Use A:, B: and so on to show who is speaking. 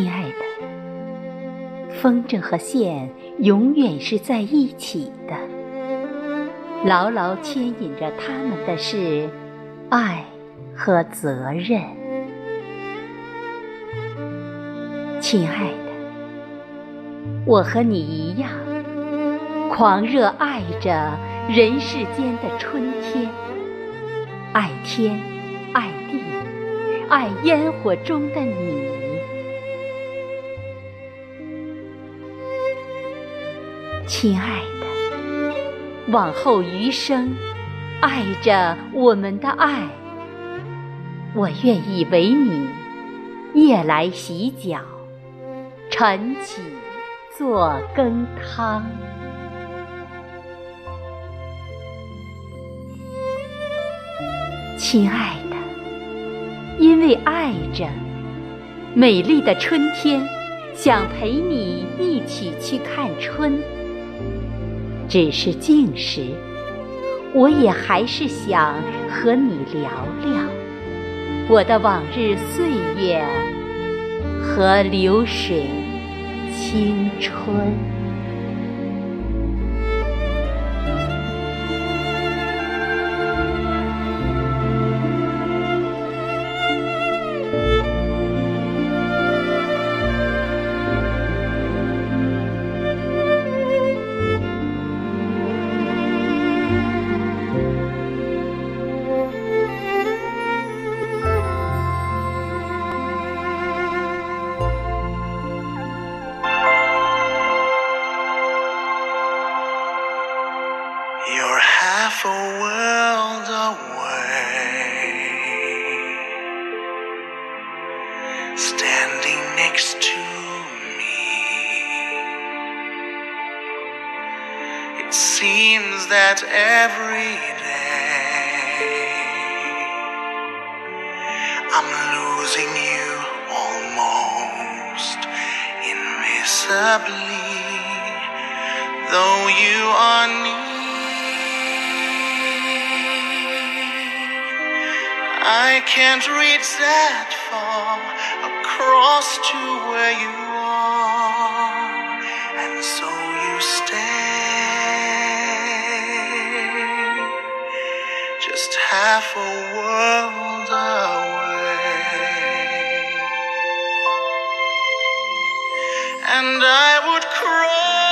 A: 亲爱的，风筝和线永远是在一起的，牢牢牵引着他们的是爱和责任。亲爱的，我和你一样，狂热爱着人世间的春天，爱天，爱地，爱烟火中的你。亲爱的，往后余生，爱着我们的爱，我愿意为你夜来洗脚，晨起做羹汤。亲爱的，因为爱着美丽的春天，想陪你一起去看春。只是静时，我也还是想和你聊聊我的往日岁月和流水青春。
B: It seems that every day I'm losing you almost invisibly, though you are near. I can't reach that far just half a world away, and I would cry.